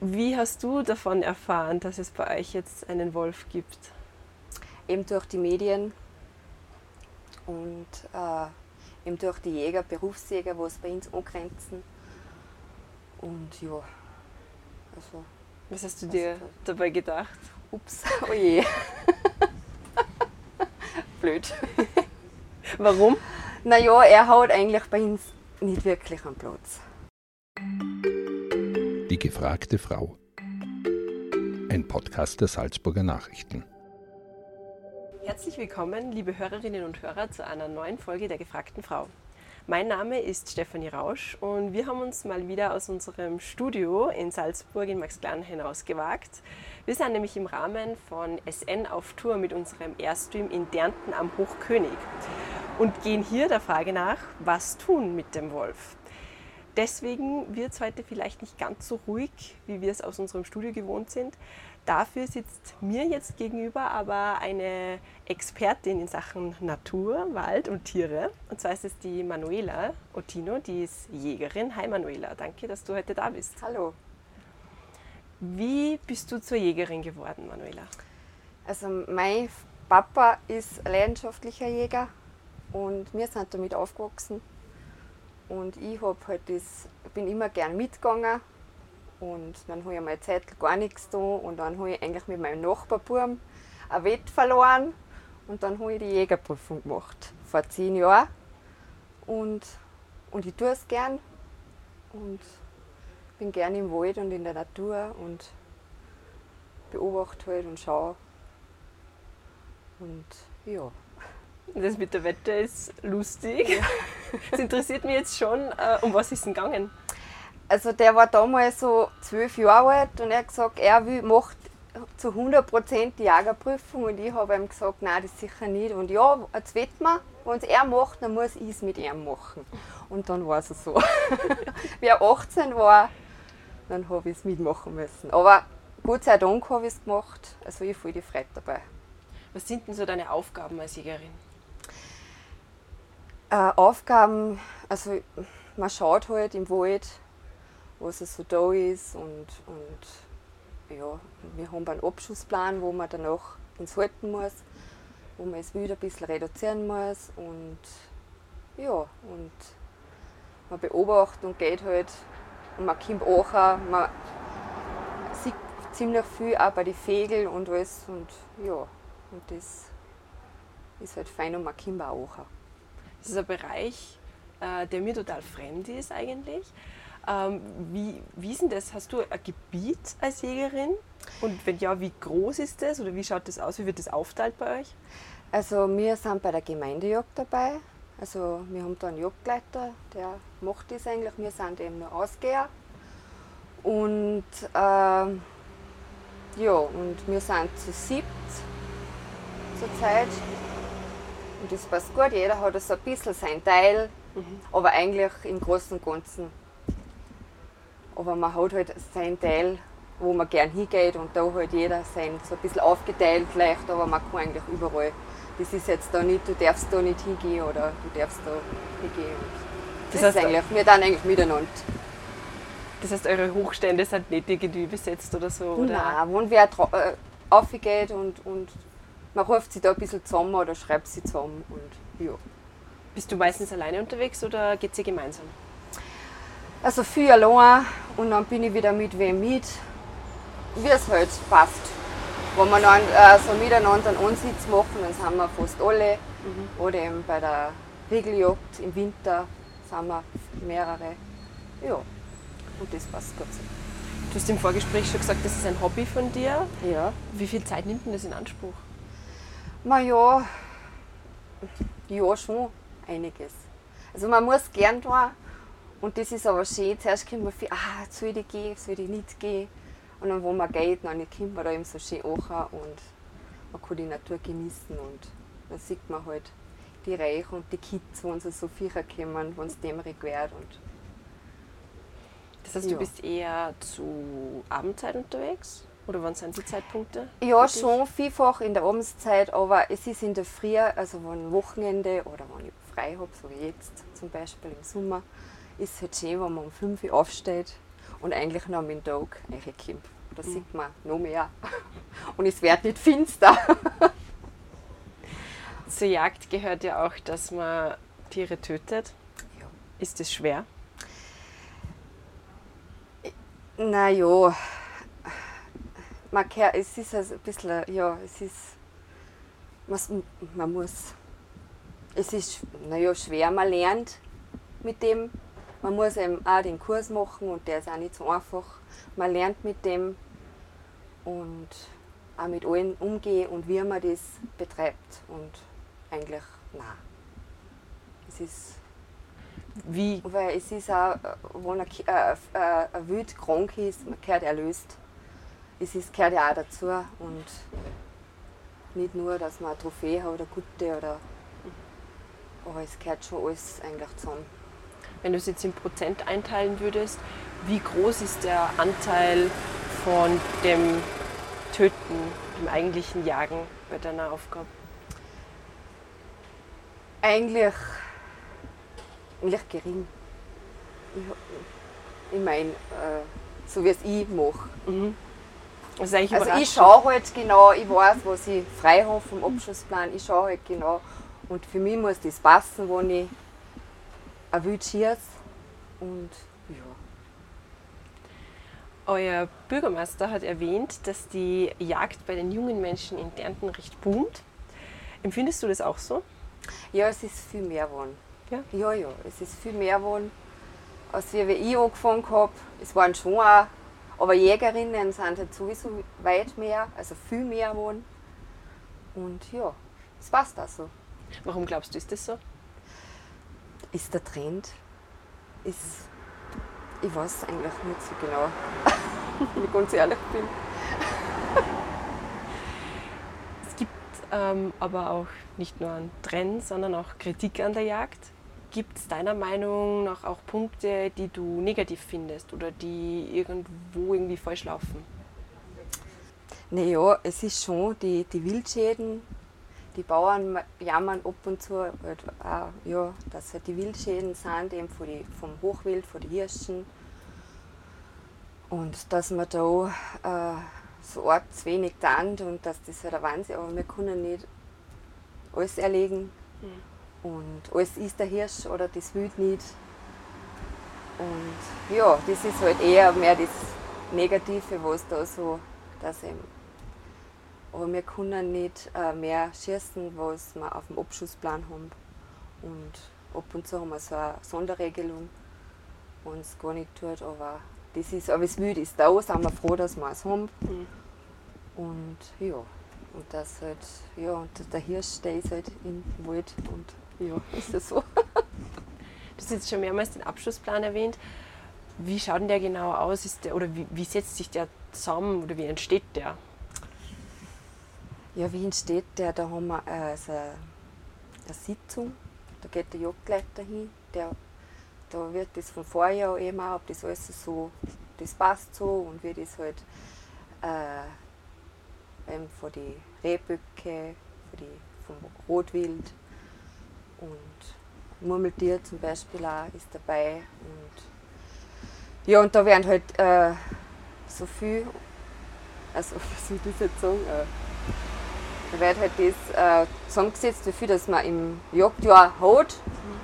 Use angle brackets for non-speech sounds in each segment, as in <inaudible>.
Wie hast du davon erfahren, dass es bei euch jetzt einen Wolf gibt? Eben durch die Medien und äh, eben durch die Jäger, Berufsjäger, wo es bei uns angrenzen. Und ja, also. Was hast du dir dabei gedacht? Ups, <laughs> oh je. <laughs> Blöd. <laughs> Warum? Naja, er hat eigentlich bei uns nicht wirklich einen Platz. Die gefragte Frau. Ein Podcast der Salzburger Nachrichten. Herzlich willkommen, liebe Hörerinnen und Hörer, zu einer neuen Folge der gefragten Frau. Mein Name ist Stefanie Rausch und wir haben uns mal wieder aus unserem Studio in Salzburg in Max Klein hinausgewagt. Wir sind nämlich im Rahmen von SN auf Tour mit unserem Airstream in Dernten am Hochkönig und gehen hier der Frage nach, was tun mit dem Wolf. Deswegen wird es heute vielleicht nicht ganz so ruhig, wie wir es aus unserem Studio gewohnt sind. Dafür sitzt mir jetzt gegenüber aber eine Expertin in Sachen Natur, Wald und Tiere. Und zwar ist es die Manuela Ottino, die ist Jägerin. Hi Manuela, danke, dass du heute da bist. Hallo. Wie bist du zur Jägerin geworden, Manuela? Also mein Papa ist leidenschaftlicher Jäger und wir sind damit aufgewachsen. Und ich hab halt das, bin immer gern mitgegangen. Und dann habe ich mal Zeit gar nichts da. Und dann habe ich eigentlich mit meinem Nachbarbuben ein Wett verloren. Und dann habe ich die Jägerprüfung gemacht. Vor zehn Jahren. Und, und ich tue es gern. Und bin gern im Wald und in der Natur und beobachte halt und schaue. Und ja. Das mit der Wette ist lustig. <laughs> Es interessiert mich jetzt schon, äh, um was ist es denn gegangen? Also der war damals so zwölf Jahre alt und er hat gesagt, er will, macht zu 100% die Jagerprüfung und ich habe ihm gesagt, nein, das sicher nicht. Und ja, jetzt wetten wir, wenn es er macht, dann muss ich es mit ihm machen. Und dann war es so. Wie er 18 war, dann habe ich es mitmachen müssen. Aber Gott sei Dank habe ich es gemacht. Also ich voll die Freude dabei. Was sind denn so deine Aufgaben als Jägerin? Äh, Aufgaben, also man schaut halt im Wald, was es so da ist und, und ja, wir haben einen Abschussplan, wo man danach ins Halten muss, wo man es wieder ein bisschen reduzieren muss und ja, und man beobachtet und geht halt und man kommt auch, man sieht ziemlich viel auch bei den Vögeln und alles und ja, und das ist halt fein und man kommt auch. Das ist ein Bereich, äh, der mir total fremd ist eigentlich. Ähm, wie, wie ist denn das? Hast du ein Gebiet als Jägerin? Und wenn ja, wie groß ist das oder wie schaut das aus? Wie wird das aufteilt bei euch? Also wir sind bei der Gemeindejagd dabei. Also wir haben da einen Jagdleiter, der macht das eigentlich. Wir sind eben nur Ausgeher. Und äh, ja, und wir sind zu siebt zurzeit. Und das passt gut, jeder hat so ein bisschen sein Teil, mhm. aber eigentlich im Großen und Ganzen. Aber man hat halt sein Teil, wo man gern hingeht und da halt jeder sein, so ein bisschen aufgeteilt leicht, aber man kann eigentlich überall. Das ist jetzt da nicht, du darfst da nicht hingehen oder du darfst da hingehen. Das, das heißt, ist eigentlich, wir dann eigentlich miteinander. Das heißt, eure Hochstände sind nicht irgendwie besetzt oder so? Oder? Nein, wenn wer äh, aufgeht und, und man ruft sie da ein bisschen zusammen oder schreibt sie zusammen und ja. Bist du meistens alleine unterwegs oder geht sie gemeinsam? Also viel allein und dann bin ich wieder mit wem mit, wie es halt passt. Wenn wir dann äh, so miteinander einen Ansitz machen, dann sind wir fast alle. Mhm. Oder eben bei der Regeljagd im Winter sind wir mehrere. Ja, und das passt gut so. Du hast im Vorgespräch schon gesagt, das ist ein Hobby von dir. Ja. Wie viel Zeit nimmt denn das in Anspruch? Na ja, ja schon einiges. Also man muss gern tun und das ist aber schön. Zuerst kommt man viel, ah, soll ich gehen, soll ich nicht gehen. Und dann, wo man geht, dann kommt man da eben so schön an und man kann die Natur genießen und dann sieht man halt die Reichen und die Kids, wenn sie so Viecher kommen, wenn es dämmerig wird. Und das heißt, ja. du bist eher zu Abendzeit unterwegs? Oder wann sind die Zeitpunkte? Ja, schon vielfach in der Abendzeit, aber es ist in der Früh, also wenn Wochenende oder wenn ich frei habe, so wie jetzt zum Beispiel im Sommer, ist es halt schön, wenn man um 5 Uhr aufsteht und eigentlich noch mit dem Tag reinkommt. Da mhm. sieht man noch mehr. <laughs> Und es wird nicht finster. <laughs> Zur Jagd gehört ja auch, dass man Tiere tötet. Ja. Ist das schwer? Naja, man kann, es ist ein bisschen, ja, es ist, man, man muss, es ist, naja, schwer, man lernt mit dem, man muss eben auch den Kurs machen und der ist auch nicht so einfach. Man lernt mit dem und auch mit allen umgehen und wie man das betreibt und eigentlich, nein. Es ist wie? Weil es ist auch, wenn ein, äh, äh, ein Wild krank ist, man gehört erlöst. Es ist, gehört ja auch dazu. Und nicht nur, dass man eine Trophäe hat oder gute oder. Aber es gehört schon alles eigentlich zusammen. Wenn du es jetzt in Prozent einteilen würdest, wie groß ist der Anteil von dem Töten, dem eigentlichen Jagen bei deiner Aufgabe? Eigentlich eigentlich gering. Ich, ich meine, äh, so wie es ich mache. Mhm. Also, ich schaue halt genau, ich weiß, was ich frei habe vom Abschlussplan, ich schaue halt genau. Und für mich muss das passen, wo ich ein Wild. Und ja. Euer Bürgermeister hat erwähnt, dass die Jagd bei den jungen Menschen in Dernten recht boomt. Empfindest du das auch so? Ja, es ist viel mehr geworden. Ja? Ja, ja. Es ist viel mehr geworden, als wie ich angefangen habe. Es waren schon auch, aber Jägerinnen sind halt sowieso weit mehr, also viel mehr geworden. Und ja, es passt auch so. Warum glaubst du, ist das so? Ist der Trend? Ist, ich weiß eigentlich nicht so genau, <laughs> wenn ich ganz ehrlich bin. es gibt ähm, aber auch nicht nur einen Trend, sondern auch Kritik an der Jagd. Gibt es deiner Meinung nach auch Punkte, die du negativ findest oder die irgendwo irgendwie falsch laufen? Naja, es ist schon die, die Wildschäden. Die Bauern jammern ab und zu, halt auch, ja, dass halt die Wildschäden sind, eben von die, vom Hochwild, von den Hirschen. Und dass man da äh, so arg zu wenig tut und dass das halt ein Wahnsinn aber wir können nicht alles erlegen. Mhm. Und alles ist der Hirsch oder das Wild nicht. Und ja, das ist halt eher mehr das Negative, was da so, dass eben. Aber wir können nicht äh, mehr schießen, was wir auf dem Abschussplan haben. Und ab und zu haben wir so eine Sonderregelung, wenn es gar nicht tut. Aber das ist, aber das Wild ist da, sind wir froh, dass wir es haben. Mhm. Und ja, und das halt, ja, und der Hirsch, der ist halt im Wald und ja, <laughs> ist das so. du hast jetzt schon mehrmals den Abschlussplan erwähnt. Wie schaut denn der genau aus? Ist der, oder wie, wie setzt sich der zusammen oder wie entsteht der? Ja, wie entsteht der? Da haben wir also eine Sitzung, da geht der Jagdleiter hin, der, da wird das von Vorjahr eben auch, ob das alles so, das passt so und wie das halt äh, eben von den Rehböcke, von die, vom Rotwild und Murmeltier zum Beispiel auch ist dabei. Und ja, und da werden halt äh, so viel, also <laughs> wie soll ich jetzt sagen, äh, da wird halt das äh, zusammengesetzt, wie viel das man im Jagdjahr hat.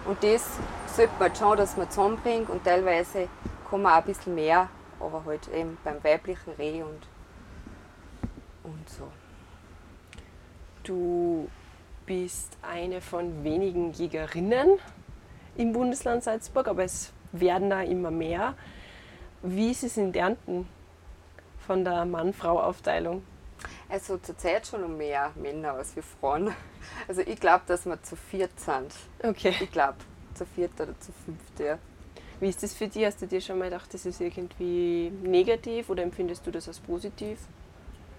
Und das sollte man schauen, dass man zusammenbringt und teilweise kann man auch ein bisschen mehr, aber halt eben beim weiblichen Reh und, und so. Du bist eine von wenigen Jägerinnen im Bundesland Salzburg, aber es werden da immer mehr. Wie ist es in Dernten von der Mann-Frau-Aufteilung? Also zurzeit schon um mehr Männer als wir Frauen. Also ich glaube, dass wir zu viert sind. Okay. Ich glaube, zu viert oder zu fünft, ja. Wie ist das für dich? Hast du dir schon mal gedacht, das ist irgendwie negativ oder empfindest du das als positiv?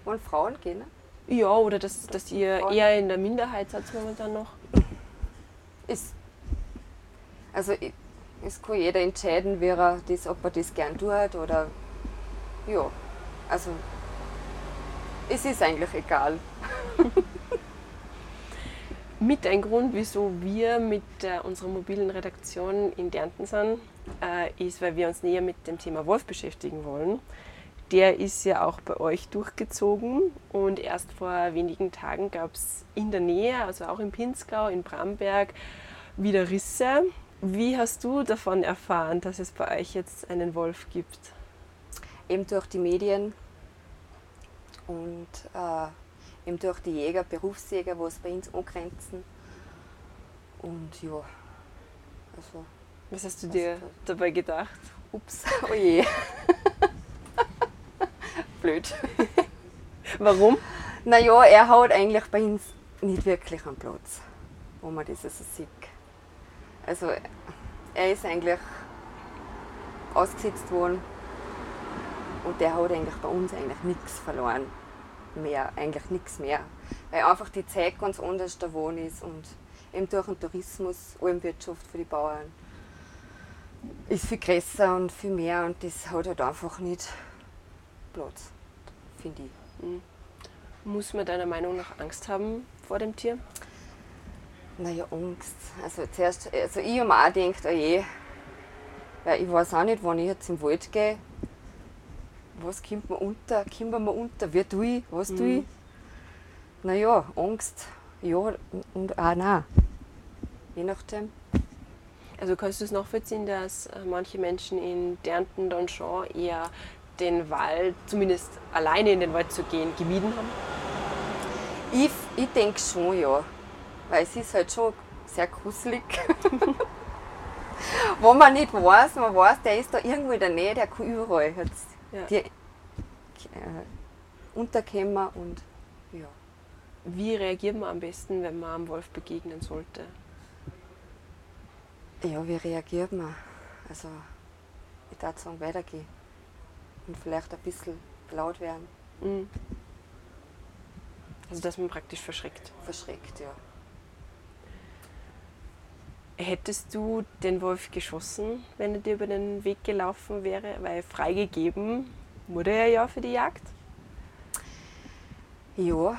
Wollen Frauen gehen? Ne? Ja, oder dass, dass ihr eher in der Minderheit seid momentan noch? Ist, also es kann jeder entscheiden, wie er das, ob er das gern tut oder ja, also es ist eigentlich egal. <laughs> mit ein Grund, wieso wir mit äh, unserer mobilen Redaktion in Dernten sind, äh, ist, weil wir uns näher mit dem Thema Wolf beschäftigen wollen. Der ist ja auch bei euch durchgezogen und erst vor wenigen Tagen gab es in der Nähe, also auch in Pinzgau, in Bramberg, wieder Risse. Wie hast du davon erfahren, dass es bei euch jetzt einen Wolf gibt? Eben durch die Medien und äh, eben durch die Jäger, Berufsjäger, wo es bei uns angrenzen. Und ja, also. Was hast du dir dabei gedacht? Ups, <laughs> oh je. Blöd. <laughs> Warum? Naja, er hat eigentlich bei uns nicht wirklich einen Platz, wo man das so sieht. Also er ist eigentlich ausgesetzt worden und der hat eigentlich bei uns eigentlich nichts verloren mehr, eigentlich nichts mehr. Weil einfach die Zeit ganz anders da wohn ist und eben durch den Tourismus, Almwirtschaft für die Bauern, ist viel größer und viel mehr und das hat halt einfach nicht Platz, finde ich. Mhm. Muss man deiner Meinung nach Angst haben vor dem Tier? Naja, Angst. Also zuerst, also ich habe mir auch gedacht, oh je, weil ich weiß auch nicht, wann ich jetzt im Wald gehe, was kommt mir unter, kommt mir unter, wie tue ich, was tue ich. Mhm. Naja, Angst, ja und auch nein. Je nachdem. Also kannst du es nachvollziehen, dass äh, manche Menschen in Dernten dann schon eher den Wald, zumindest alleine in den Wald zu gehen, gemieden haben? Ich, ich denke schon, ja weil es ist halt schon sehr gruselig. <laughs> Wo man nicht weiß, man weiß, der ist da irgendwo in der Nähe, der kann überall jetzt ja. die, äh, unterkommen und ja. Wie reagiert man am besten, wenn man einem Wolf begegnen sollte? Ja, wie reagiert man? Also, ich würde sagen, weitergehen und vielleicht ein bisschen laut werden. Mhm. Also, dass man praktisch verschreckt. Verschreckt, ja. Hättest du den Wolf geschossen, wenn er dir über den Weg gelaufen wäre? Weil freigegeben wurde er ja für die Jagd. Ja,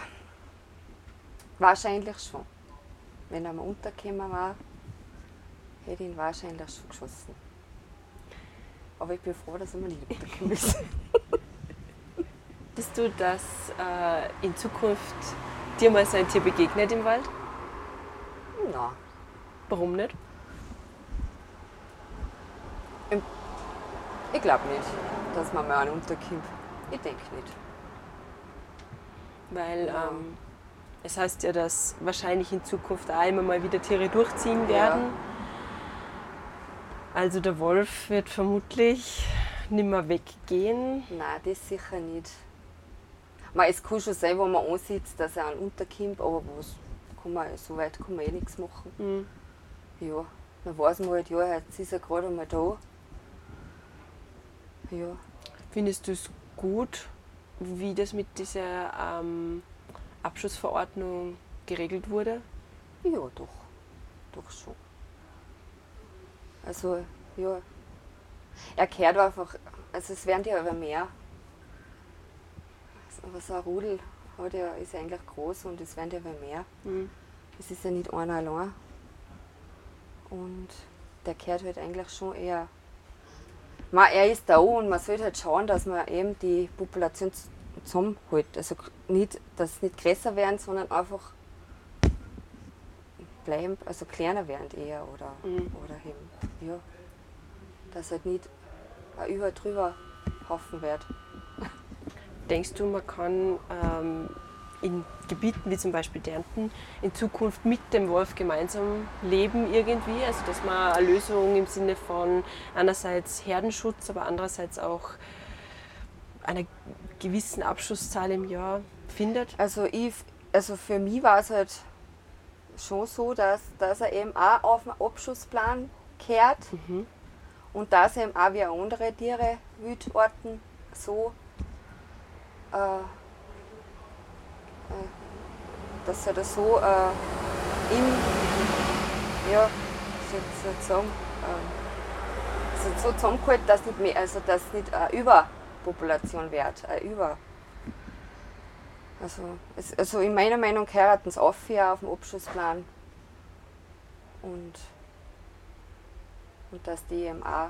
wahrscheinlich schon. Wenn er mal untergekommen war, hätte ich ihn wahrscheinlich schon geschossen. Aber ich bin froh, dass mir nicht untergekommen ist. Bist du, dass äh, in Zukunft dir mal so ein Tier begegnet im Wald? Nein. Warum nicht? Ich glaube nicht, dass man mal einen unterkommt. Ich denke nicht. Weil ja. ähm, es heißt ja, dass wahrscheinlich in Zukunft auch immer mal wieder Tiere durchziehen werden. Ja. Also der Wolf wird vermutlich nicht mehr weggehen. Nein, das sicher nicht. Man, es kann schon sein, wo man ansitzt, dass er einen unterkommt, aber was kann man, so weit kann man eh nichts machen. Mhm ja, dann weiß man halt, ja, jetzt ist er gerade einmal da. Ja. Findest du es gut, wie das mit dieser ähm, Abschussverordnung geregelt wurde? Ja, doch. Doch schon. Also, ja. Er kehrt einfach, also es werden ja aber mehr. Aber so ein Rudel hat ja, ist ja eigentlich groß und es werden ja aber mehr. Mhm. Es ist ja nicht einer allein. Und der kehrt halt eigentlich schon eher. Man, er ist da und man sollte halt schauen, dass man eben die Population zusammenholt. Also nicht, dass es nicht größer werden, sondern einfach bleiben, also kleiner werden eher oder, mhm. oder eben, ja. Dass halt nicht über drüber Haufen wird. Denkst du, man kann ähm, in Gebieten wie zum Beispiel Dernten in Zukunft mit dem Wolf gemeinsam leben irgendwie. Also dass man eine Lösung im Sinne von einerseits Herdenschutz, aber andererseits auch einer gewissen Abschusszahl im Jahr findet. Also, ich, also für mich war es halt schon so, dass, dass er eben auch auf den Abschussplan kehrt mhm. und dass eben auch wie andere Tiere, Wildorten, so äh, äh, dass er das so äh, im, ja, sozusagen, äh, so zusammengehalten, dass nicht mehr, also dass nicht eine Überpopulation wird, eine Über. Also, es, also in meiner Meinung heiraten sie auf, ja, auf dem Abschlussplan. Und und dass die auch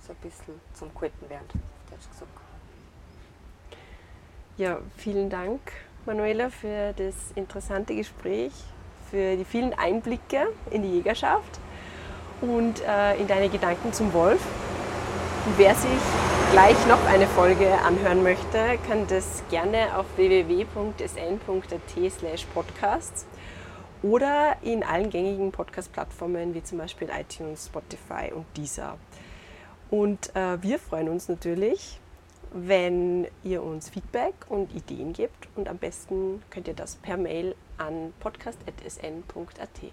so ein bisschen zum Kalten werden, auf gesagt. Ja, vielen Dank, Manuela, für das interessante Gespräch, für die vielen Einblicke in die Jägerschaft und äh, in deine Gedanken zum Wolf. Und wer sich gleich noch eine Folge anhören möchte, kann das gerne auf www.sn.at podcasts oder in allen gängigen Podcast-Plattformen wie zum Beispiel iTunes, Spotify und Deezer. Und äh, wir freuen uns natürlich, wenn ihr uns Feedback und Ideen gebt und am besten könnt ihr das per Mail an podcast.sn.at.